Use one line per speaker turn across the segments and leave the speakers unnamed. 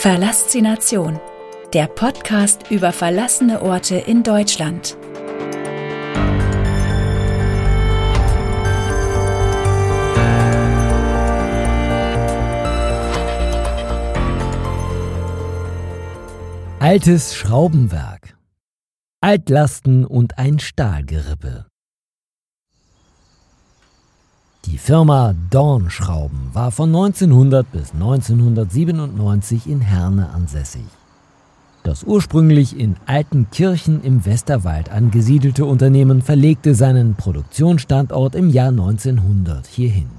Verlassination, der Podcast über verlassene Orte in Deutschland.
Altes Schraubenwerk. Altlasten und ein Stahlgerippe. Die Firma Dornschrauben war von 1900 bis 1997 in Herne ansässig. Das ursprünglich in Altenkirchen im Westerwald angesiedelte Unternehmen verlegte seinen Produktionsstandort im Jahr 1900 hierhin.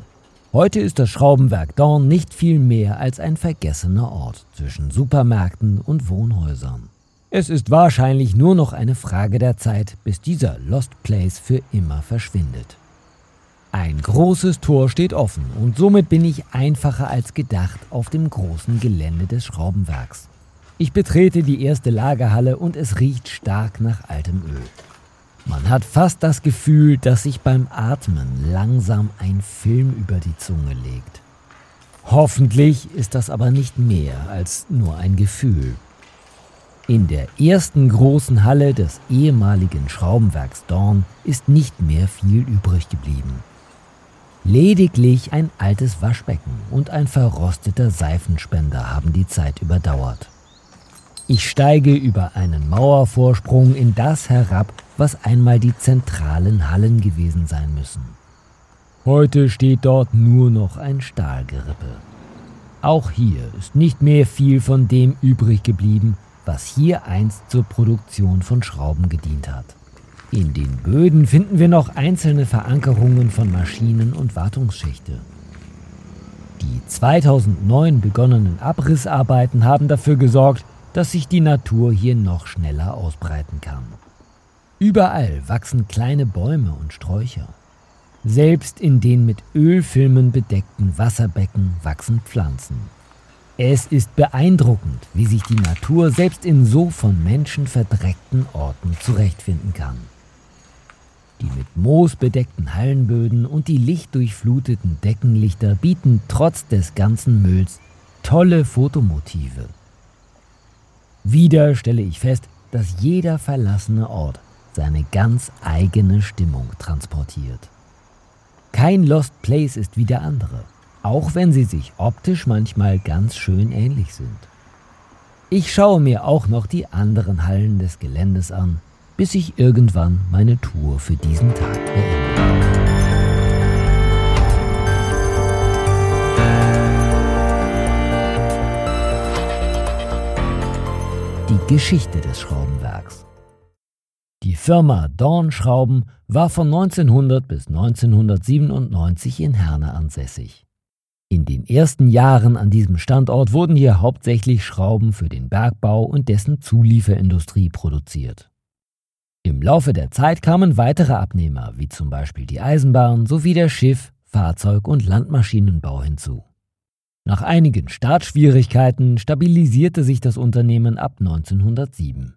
Heute ist das Schraubenwerk Dorn nicht viel mehr als ein vergessener Ort zwischen Supermärkten und Wohnhäusern. Es ist wahrscheinlich nur noch eine Frage der Zeit, bis dieser Lost Place für immer verschwindet. Ein großes Tor steht offen und somit bin ich einfacher als gedacht auf dem großen Gelände des Schraubenwerks. Ich betrete die erste Lagerhalle und es riecht stark nach altem Öl. Man hat fast das Gefühl, dass sich beim Atmen langsam ein Film über die Zunge legt. Hoffentlich ist das aber nicht mehr als nur ein Gefühl. In der ersten großen Halle des ehemaligen Schraubenwerks Dorn ist nicht mehr viel übrig geblieben. Lediglich ein altes Waschbecken und ein verrosteter Seifenspender haben die Zeit überdauert. Ich steige über einen Mauervorsprung in das herab, was einmal die zentralen Hallen gewesen sein müssen. Heute steht dort nur noch ein Stahlgerippe. Auch hier ist nicht mehr viel von dem übrig geblieben, was hier einst zur Produktion von Schrauben gedient hat. In den Böden finden wir noch einzelne Verankerungen von Maschinen und Wartungsschächte. Die 2009 begonnenen Abrissarbeiten haben dafür gesorgt, dass sich die Natur hier noch schneller ausbreiten kann. Überall wachsen kleine Bäume und Sträucher. Selbst in den mit Ölfilmen bedeckten Wasserbecken wachsen Pflanzen. Es ist beeindruckend, wie sich die Natur selbst in so von Menschen verdreckten Orten zurechtfinden kann. Die mit Moos bedeckten Hallenböden und die lichtdurchfluteten Deckenlichter bieten trotz des ganzen Mülls tolle Fotomotive. Wieder stelle ich fest, dass jeder verlassene Ort seine ganz eigene Stimmung transportiert. Kein Lost Place ist wie der andere, auch wenn sie sich optisch manchmal ganz schön ähnlich sind. Ich schaue mir auch noch die anderen Hallen des Geländes an, bis ich irgendwann meine Tour für diesen Tag beende. Die Geschichte des Schraubenwerks. Die Firma Dornschrauben war von 1900 bis 1997 in Herne ansässig. In den ersten Jahren an diesem Standort wurden hier hauptsächlich Schrauben für den Bergbau und dessen Zulieferindustrie produziert. Im Laufe der Zeit kamen weitere Abnehmer, wie zum Beispiel die Eisenbahn sowie der Schiff-, Fahrzeug- und Landmaschinenbau hinzu. Nach einigen Startschwierigkeiten stabilisierte sich das Unternehmen ab 1907.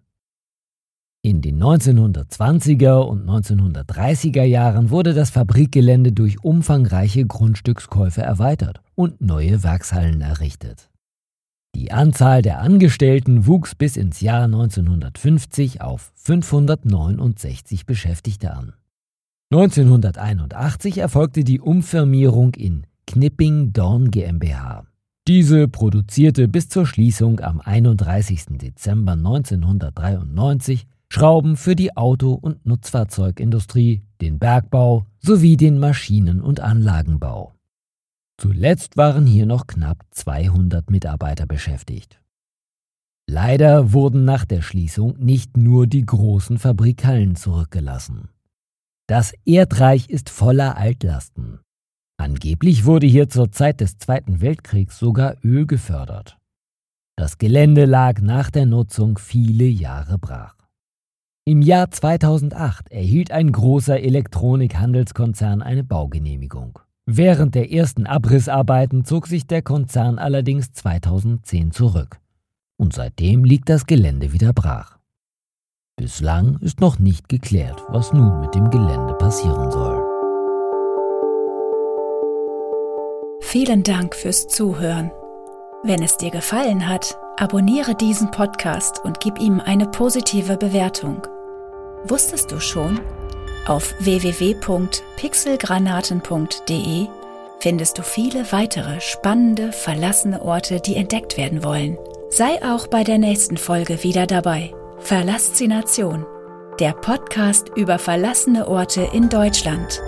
In den 1920er und 1930er Jahren wurde das Fabrikgelände durch umfangreiche Grundstückskäufe erweitert und neue Werkshallen errichtet. Die Anzahl der Angestellten wuchs bis ins Jahr 1950 auf 569 Beschäftigte an. 1981 erfolgte die Umfirmierung in Knipping Dorn GmbH. Diese produzierte bis zur Schließung am 31. Dezember 1993 Schrauben für die Auto- und Nutzfahrzeugindustrie, den Bergbau sowie den Maschinen- und Anlagenbau. Zuletzt waren hier noch knapp 200 Mitarbeiter beschäftigt. Leider wurden nach der Schließung nicht nur die großen Fabrikhallen zurückgelassen. Das Erdreich ist voller Altlasten. Angeblich wurde hier zur Zeit des Zweiten Weltkriegs sogar Öl gefördert. Das Gelände lag nach der Nutzung viele Jahre brach. Im Jahr 2008 erhielt ein großer Elektronikhandelskonzern eine Baugenehmigung. Während der ersten Abrissarbeiten zog sich der Konzern allerdings 2010 zurück. Und seitdem liegt das Gelände wieder brach. Bislang ist noch nicht geklärt, was nun mit dem Gelände passieren soll.
Vielen Dank fürs Zuhören. Wenn es dir gefallen hat, Abonniere diesen Podcast und gib ihm eine positive Bewertung. Wusstest du schon? Auf www.pixelgranaten.de findest du viele weitere spannende, verlassene Orte, die entdeckt werden wollen. Sei auch bei der nächsten Folge wieder dabei. Verlassination, der Podcast über verlassene Orte in Deutschland.